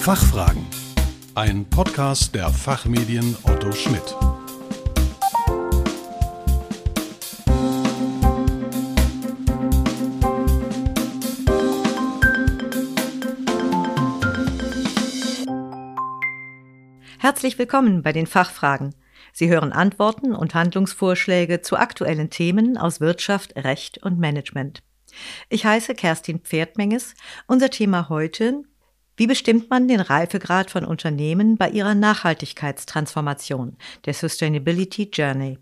Fachfragen. Ein Podcast der Fachmedien Otto Schmidt. Herzlich willkommen bei den Fachfragen. Sie hören Antworten und Handlungsvorschläge zu aktuellen Themen aus Wirtschaft, Recht und Management. Ich heiße Kerstin Pferdmenges. Unser Thema heute wie bestimmt man den Reifegrad von Unternehmen bei ihrer Nachhaltigkeitstransformation, der Sustainability Journey?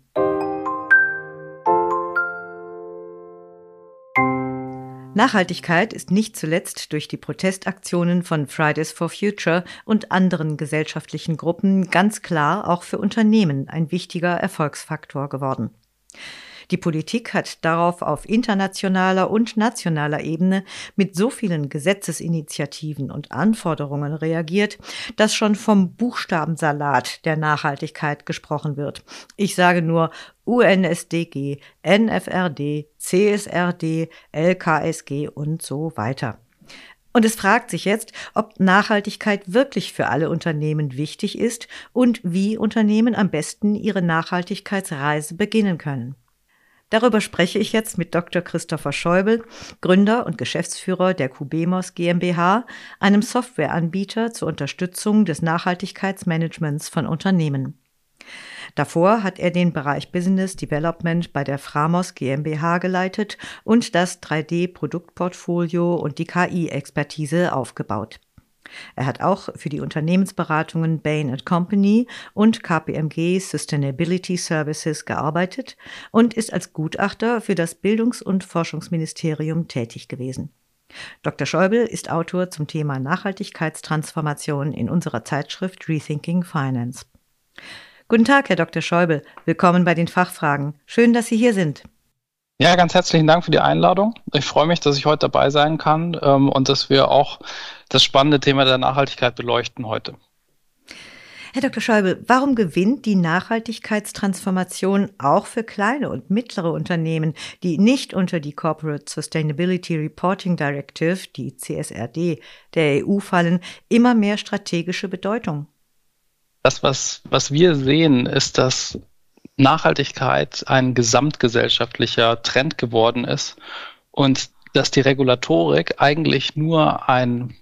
Nachhaltigkeit ist nicht zuletzt durch die Protestaktionen von Fridays for Future und anderen gesellschaftlichen Gruppen ganz klar auch für Unternehmen ein wichtiger Erfolgsfaktor geworden. Die Politik hat darauf auf internationaler und nationaler Ebene mit so vielen Gesetzesinitiativen und Anforderungen reagiert, dass schon vom Buchstabensalat der Nachhaltigkeit gesprochen wird. Ich sage nur UNSDG, NFRD, CSRD, LKSG und so weiter. Und es fragt sich jetzt, ob Nachhaltigkeit wirklich für alle Unternehmen wichtig ist und wie Unternehmen am besten ihre Nachhaltigkeitsreise beginnen können. Darüber spreche ich jetzt mit Dr. Christopher Schäuble, Gründer und Geschäftsführer der Kubemos GmbH, einem Softwareanbieter zur Unterstützung des Nachhaltigkeitsmanagements von Unternehmen. Davor hat er den Bereich Business Development bei der Framos GmbH geleitet und das 3D-Produktportfolio und die KI-Expertise aufgebaut. Er hat auch für die Unternehmensberatungen Bain Company und KPMG Sustainability Services gearbeitet und ist als Gutachter für das Bildungs- und Forschungsministerium tätig gewesen. Dr. Schäuble ist Autor zum Thema Nachhaltigkeitstransformation in unserer Zeitschrift Rethinking Finance. Guten Tag, Herr Dr. Schäuble. Willkommen bei den Fachfragen. Schön, dass Sie hier sind. Ja, ganz herzlichen Dank für die Einladung. Ich freue mich, dass ich heute dabei sein kann ähm, und dass wir auch das spannende Thema der Nachhaltigkeit beleuchten heute. Herr Dr. Schäuble, warum gewinnt die Nachhaltigkeitstransformation auch für kleine und mittlere Unternehmen, die nicht unter die Corporate Sustainability Reporting Directive, die CSRD, der EU fallen, immer mehr strategische Bedeutung? Das, was, was wir sehen, ist, dass Nachhaltigkeit ein gesamtgesellschaftlicher Trend geworden ist und dass die Regulatorik eigentlich nur ein,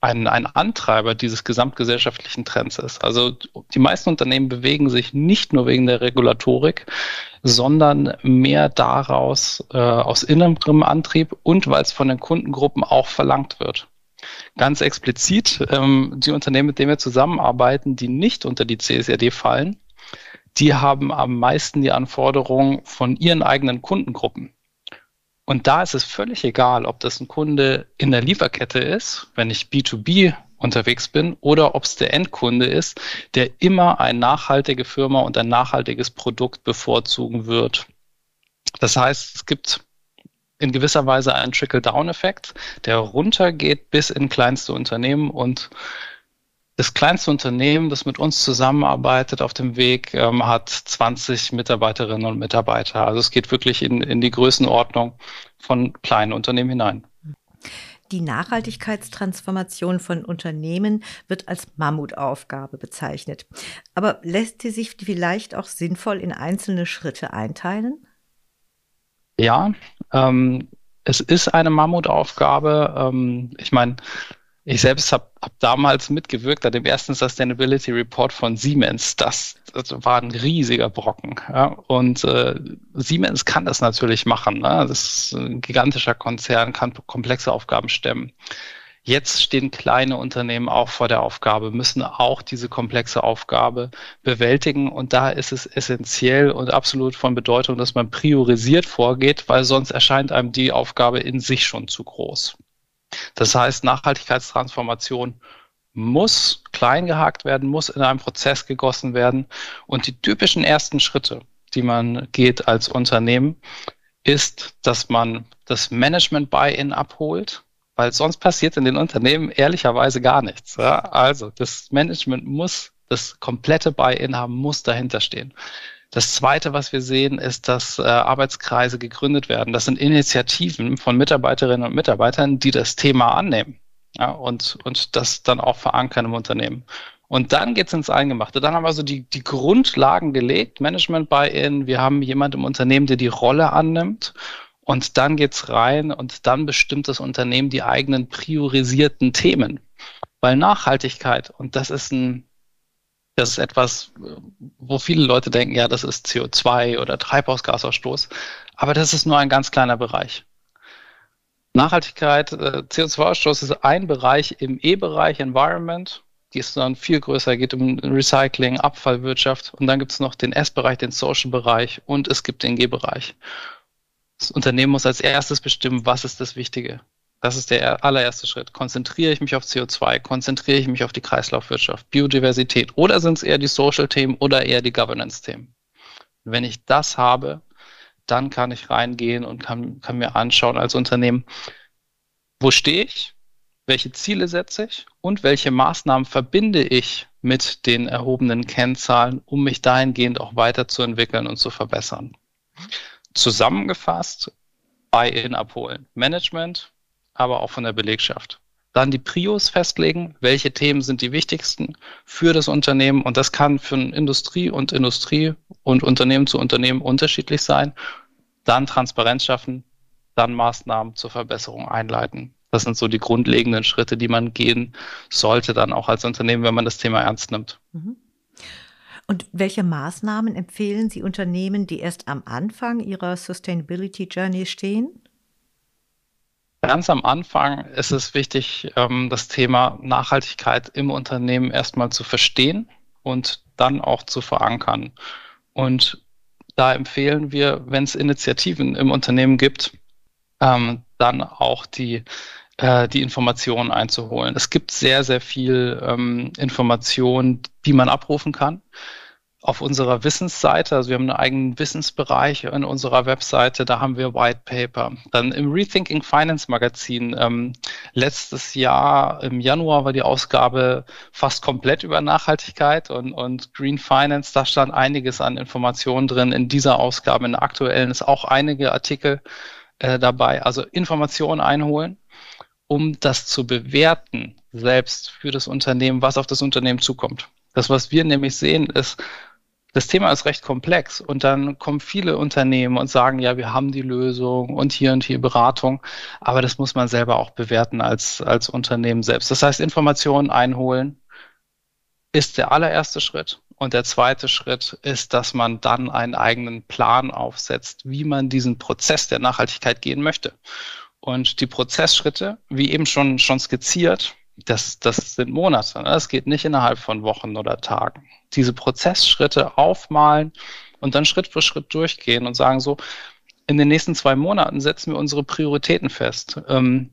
ein, ein Antreiber dieses gesamtgesellschaftlichen Trends ist. Also die meisten Unternehmen bewegen sich nicht nur wegen der Regulatorik, sondern mehr daraus äh, aus innerem Antrieb und weil es von den Kundengruppen auch verlangt wird. Ganz explizit, ähm, die Unternehmen, mit denen wir zusammenarbeiten, die nicht unter die CSRD fallen, die haben am meisten die Anforderungen von ihren eigenen Kundengruppen. Und da ist es völlig egal, ob das ein Kunde in der Lieferkette ist, wenn ich B2B unterwegs bin, oder ob es der Endkunde ist, der immer eine nachhaltige Firma und ein nachhaltiges Produkt bevorzugen wird. Das heißt, es gibt in gewisser Weise einen Trickle-Down-Effekt, der runtergeht bis in kleinste Unternehmen und das kleinste Unternehmen, das mit uns zusammenarbeitet auf dem Weg, ähm, hat 20 Mitarbeiterinnen und Mitarbeiter. Also es geht wirklich in, in die Größenordnung von kleinen Unternehmen hinein. Die Nachhaltigkeitstransformation von Unternehmen wird als Mammutaufgabe bezeichnet. Aber lässt sie sich vielleicht auch sinnvoll in einzelne Schritte einteilen? Ja, ähm, es ist eine Mammutaufgabe. Ähm, ich meine, ich selbst habe hab damals mitgewirkt an dem ersten Sustainability Report von Siemens. Das, das war ein riesiger Brocken. Ja? Und äh, Siemens kann das natürlich machen. Ne? Das ist ein gigantischer Konzern, kann komplexe Aufgaben stemmen. Jetzt stehen kleine Unternehmen auch vor der Aufgabe, müssen auch diese komplexe Aufgabe bewältigen. Und da ist es essentiell und absolut von Bedeutung, dass man priorisiert vorgeht, weil sonst erscheint einem die Aufgabe in sich schon zu groß. Das heißt, Nachhaltigkeitstransformation muss klein gehakt werden, muss in einem Prozess gegossen werden. Und die typischen ersten Schritte, die man geht als Unternehmen, ist, dass man das Management-Buy-in abholt, weil sonst passiert in den Unternehmen ehrlicherweise gar nichts. Ja? Also das Management muss das komplette Buy-in haben, muss dahinter stehen. Das Zweite, was wir sehen, ist, dass äh, Arbeitskreise gegründet werden. Das sind Initiativen von Mitarbeiterinnen und Mitarbeitern, die das Thema annehmen. Ja, und, und das dann auch verankern im Unternehmen. Und dann geht's ins Eingemachte. Dann haben wir so die, die Grundlagen gelegt, Management Buy-in. Wir haben jemand im Unternehmen, der die Rolle annimmt. Und dann geht's rein und dann bestimmt das Unternehmen die eigenen priorisierten Themen. Weil Nachhaltigkeit, und das ist ein, das ist etwas, wo viele Leute denken, ja, das ist CO2 oder Treibhausgasausstoß. Aber das ist nur ein ganz kleiner Bereich. Nachhaltigkeit, äh, CO2-Ausstoß ist ein Bereich im E-Bereich, Environment die ist dann viel größer, geht um Recycling, Abfallwirtschaft und dann gibt es noch den S-Bereich, den Social-Bereich und es gibt den G-Bereich. Das Unternehmen muss als erstes bestimmen, was ist das Wichtige. Das ist der allererste Schritt. Konzentriere ich mich auf CO2, konzentriere ich mich auf die Kreislaufwirtschaft, Biodiversität oder sind es eher die Social-Themen oder eher die Governance-Themen? Wenn ich das habe, dann kann ich reingehen und kann, kann mir anschauen als Unternehmen, wo stehe ich, welche Ziele setze ich und welche Maßnahmen verbinde ich mit den erhobenen Kennzahlen, um mich dahingehend auch weiterzuentwickeln und zu verbessern. Zusammengefasst, Buy-in abholen. Management, aber auch von der Belegschaft. Dann die Prios festlegen, welche Themen sind die wichtigsten für das Unternehmen. Und das kann für Industrie und Industrie und Unternehmen zu Unternehmen unterschiedlich sein. Dann Transparenz schaffen, dann Maßnahmen zur Verbesserung einleiten. Das sind so die grundlegenden Schritte, die man gehen sollte, dann auch als Unternehmen, wenn man das Thema ernst nimmt. Mhm. Und welche Maßnahmen empfehlen Sie Unternehmen, die erst am Anfang ihrer Sustainability Journey stehen? Ganz am Anfang ist es wichtig, ähm, das Thema Nachhaltigkeit im Unternehmen erstmal zu verstehen und dann auch zu verankern. Und da empfehlen wir, wenn es Initiativen im Unternehmen gibt, ähm, dann auch die äh, die Informationen einzuholen. Es gibt sehr, sehr viel ähm, Informationen, die man abrufen kann. Auf unserer Wissensseite, also wir haben einen eigenen Wissensbereich in unserer Webseite, da haben wir White Paper. Dann im Rethinking Finance Magazin, ähm, letztes Jahr im Januar war die Ausgabe fast komplett über Nachhaltigkeit und, und Green Finance. Da stand einiges an Informationen drin. In dieser Ausgabe, in der aktuellen, ist auch einige Artikel äh, dabei. Also Informationen einholen um das zu bewerten, selbst für das Unternehmen, was auf das Unternehmen zukommt. Das, was wir nämlich sehen, ist, das Thema ist recht komplex und dann kommen viele Unternehmen und sagen, ja, wir haben die Lösung und hier und hier Beratung, aber das muss man selber auch bewerten als, als Unternehmen selbst. Das heißt, Informationen einholen ist der allererste Schritt. Und der zweite Schritt ist, dass man dann einen eigenen Plan aufsetzt, wie man diesen Prozess der Nachhaltigkeit gehen möchte. Und die Prozessschritte, wie eben schon, schon skizziert, das, das sind Monate. Ne? Das geht nicht innerhalb von Wochen oder Tagen. Diese Prozessschritte aufmalen und dann Schritt für Schritt durchgehen und sagen so, in den nächsten zwei Monaten setzen wir unsere Prioritäten fest. Ähm,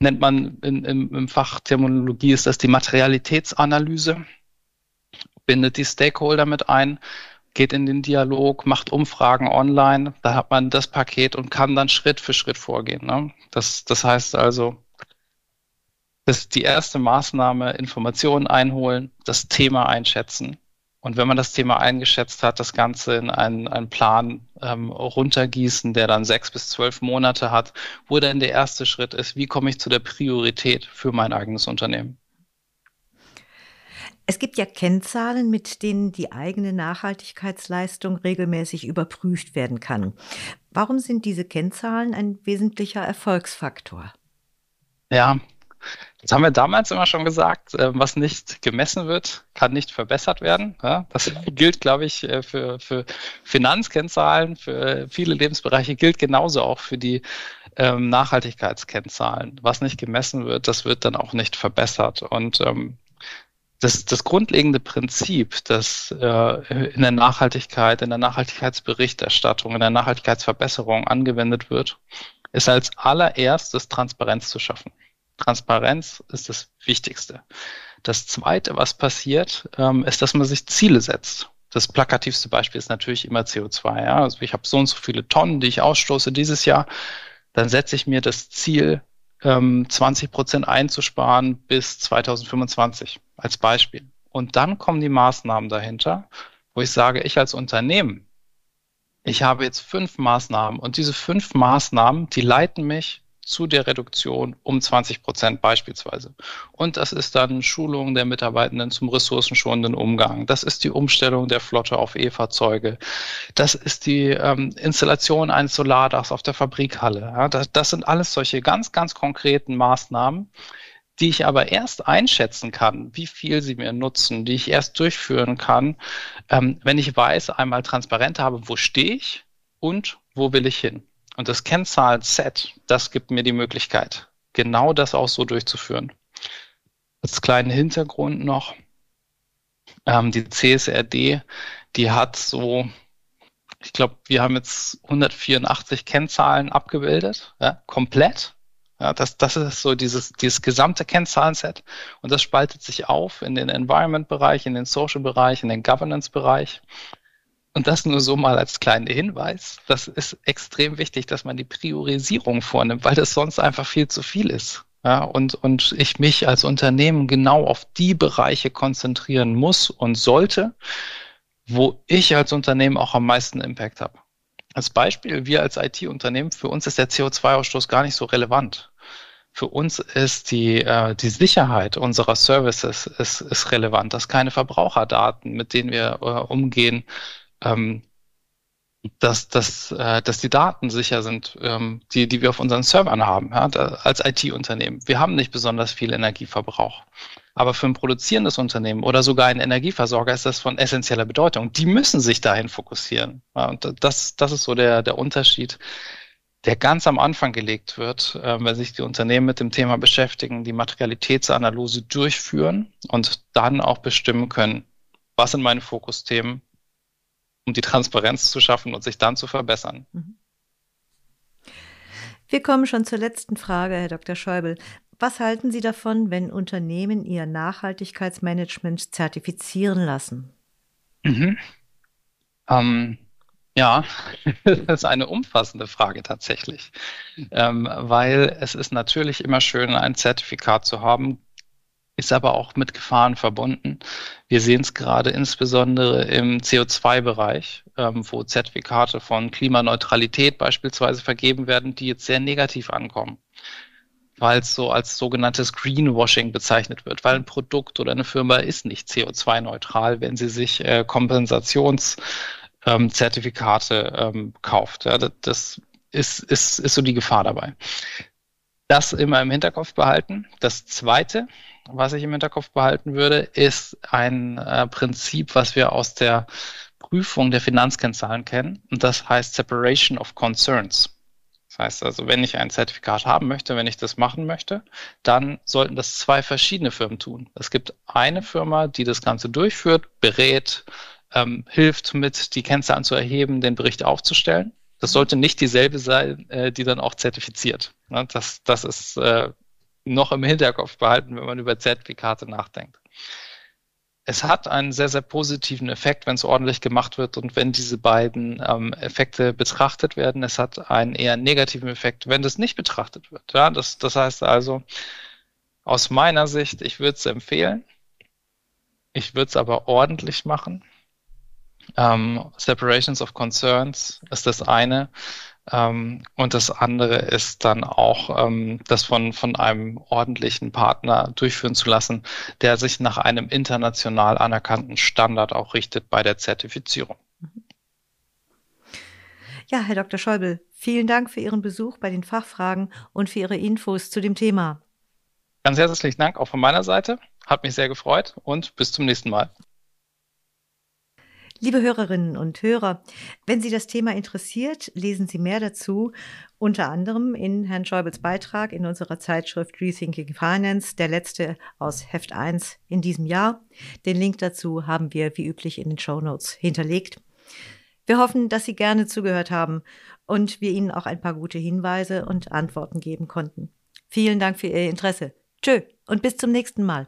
nennt man in, im, im Fachterminologie ist das die Materialitätsanalyse, bindet die Stakeholder mit ein, geht in den Dialog, macht Umfragen online, da hat man das Paket und kann dann Schritt für Schritt vorgehen. Ne? Das, das heißt also, das ist die erste Maßnahme, Informationen einholen, das Thema einschätzen. Und wenn man das Thema eingeschätzt hat, das Ganze in einen, einen Plan ähm, runtergießen, der dann sechs bis zwölf Monate hat, wo dann der erste Schritt ist, wie komme ich zu der Priorität für mein eigenes Unternehmen. Es gibt ja Kennzahlen, mit denen die eigene Nachhaltigkeitsleistung regelmäßig überprüft werden kann. Warum sind diese Kennzahlen ein wesentlicher Erfolgsfaktor? Ja, das haben wir damals immer schon gesagt. Äh, was nicht gemessen wird, kann nicht verbessert werden. Das gilt, glaube ich, äh, für, für Finanzkennzahlen, für viele Lebensbereiche, gilt genauso auch für die ähm, Nachhaltigkeitskennzahlen. Was nicht gemessen wird, das wird dann auch nicht verbessert. Und ähm, das, das grundlegende Prinzip, das äh, in der Nachhaltigkeit, in der Nachhaltigkeitsberichterstattung, in der Nachhaltigkeitsverbesserung angewendet wird, ist als allererstes Transparenz zu schaffen. Transparenz ist das Wichtigste. Das Zweite, was passiert, ähm, ist, dass man sich Ziele setzt. Das plakativste Beispiel ist natürlich immer CO2. Ja? Also ich habe so und so viele Tonnen, die ich ausstoße dieses Jahr. Dann setze ich mir das Ziel, 20 ähm, Prozent einzusparen bis 2025 als Beispiel. Und dann kommen die Maßnahmen dahinter, wo ich sage, ich als Unternehmen, ich habe jetzt fünf Maßnahmen und diese fünf Maßnahmen, die leiten mich zu der Reduktion um 20 Prozent beispielsweise. Und das ist dann Schulung der Mitarbeitenden zum ressourcenschonenden Umgang. Das ist die Umstellung der Flotte auf E-Fahrzeuge. Das ist die ähm, Installation eines Solardachs auf der Fabrikhalle. Ja, das, das sind alles solche ganz, ganz konkreten Maßnahmen, die ich aber erst einschätzen kann, wie viel sie mir nutzen, die ich erst durchführen kann, ähm, wenn ich weiß, einmal transparent habe, wo stehe ich und wo will ich hin. Und das Kennzahlen-Set, das gibt mir die Möglichkeit, genau das auch so durchzuführen. Als kleinen Hintergrund noch, ähm, die CSRD, die hat so, ich glaube, wir haben jetzt 184 Kennzahlen abgebildet, ja, komplett. Ja, das, das ist so dieses, dieses gesamte Kennzahlenset und das spaltet sich auf in den Environment-Bereich, in den Social-Bereich, in den Governance-Bereich. Und das nur so mal als kleiner Hinweis. Das ist extrem wichtig, dass man die Priorisierung vornimmt, weil das sonst einfach viel zu viel ist. Ja, und, und ich mich als Unternehmen genau auf die Bereiche konzentrieren muss und sollte, wo ich als Unternehmen auch am meisten Impact habe. Als Beispiel, wir als IT-Unternehmen, für uns ist der CO2-Ausstoß gar nicht so relevant. Für uns ist die, äh, die Sicherheit unserer Services ist, ist relevant, dass keine Verbraucherdaten, mit denen wir äh, umgehen, ähm, dass, dass, äh, dass die Daten sicher sind, ähm, die, die wir auf unseren Servern haben, ja, da, als IT-Unternehmen. Wir haben nicht besonders viel Energieverbrauch. Aber für ein produzierendes Unternehmen oder sogar ein Energieversorger ist das von essentieller Bedeutung. Die müssen sich dahin fokussieren. Ja, und das, das ist so der, der Unterschied, der ganz am Anfang gelegt wird, äh, wenn sich die Unternehmen mit dem Thema beschäftigen, die Materialitätsanalyse durchführen und dann auch bestimmen können, was sind meine Fokusthemen, um die Transparenz zu schaffen und sich dann zu verbessern. Mhm. Wir kommen schon zur letzten Frage, Herr Dr. Schäuble. Was halten Sie davon, wenn Unternehmen ihr Nachhaltigkeitsmanagement zertifizieren lassen? Mhm. Ähm, ja, das ist eine umfassende Frage tatsächlich, ähm, weil es ist natürlich immer schön, ein Zertifikat zu haben, ist aber auch mit Gefahren verbunden. Wir sehen es gerade insbesondere im CO2-Bereich, ähm, wo Zertifikate von Klimaneutralität beispielsweise vergeben werden, die jetzt sehr negativ ankommen, weil es so als sogenanntes Greenwashing bezeichnet wird, weil ein Produkt oder eine Firma ist nicht CO2-neutral, wenn sie sich äh, Kompensationszertifikate ähm, ähm, kauft. Ja, das ist, ist, ist so die Gefahr dabei. Das immer im Hinterkopf behalten. Das Zweite, was ich im Hinterkopf behalten würde, ist ein äh, Prinzip, was wir aus der Prüfung der Finanzkennzahlen kennen. Und das heißt Separation of Concerns. Das heißt also, wenn ich ein Zertifikat haben möchte, wenn ich das machen möchte, dann sollten das zwei verschiedene Firmen tun. Es gibt eine Firma, die das Ganze durchführt, berät, ähm, hilft mit, die Kennzahlen zu erheben, den Bericht aufzustellen. Das sollte nicht dieselbe sein, äh, die dann auch zertifiziert. Ne? Das, das ist äh, noch im Hinterkopf behalten, wenn man über Zertifikate nachdenkt. Es hat einen sehr, sehr positiven Effekt, wenn es ordentlich gemacht wird und wenn diese beiden ähm, Effekte betrachtet werden. Es hat einen eher negativen Effekt, wenn das nicht betrachtet wird. Ja, das, das heißt also, aus meiner Sicht, ich würde es empfehlen. Ich würde es aber ordentlich machen. Ähm, Separations of Concerns ist das eine. Ähm, und das andere ist dann auch, ähm, das von, von einem ordentlichen Partner durchführen zu lassen, der sich nach einem international anerkannten Standard auch richtet bei der Zertifizierung. Ja, Herr Dr. Schäuble, vielen Dank für Ihren Besuch bei den Fachfragen und für Ihre Infos zu dem Thema. Ganz herzlichen Dank auch von meiner Seite. Hat mich sehr gefreut und bis zum nächsten Mal. Liebe Hörerinnen und Hörer, wenn Sie das Thema interessiert, lesen Sie mehr dazu, unter anderem in Herrn Schäubles Beitrag in unserer Zeitschrift Rethinking Finance, der letzte aus Heft 1 in diesem Jahr. Den Link dazu haben wir wie üblich in den Show Notes hinterlegt. Wir hoffen, dass Sie gerne zugehört haben und wir Ihnen auch ein paar gute Hinweise und Antworten geben konnten. Vielen Dank für Ihr Interesse. Tschö und bis zum nächsten Mal.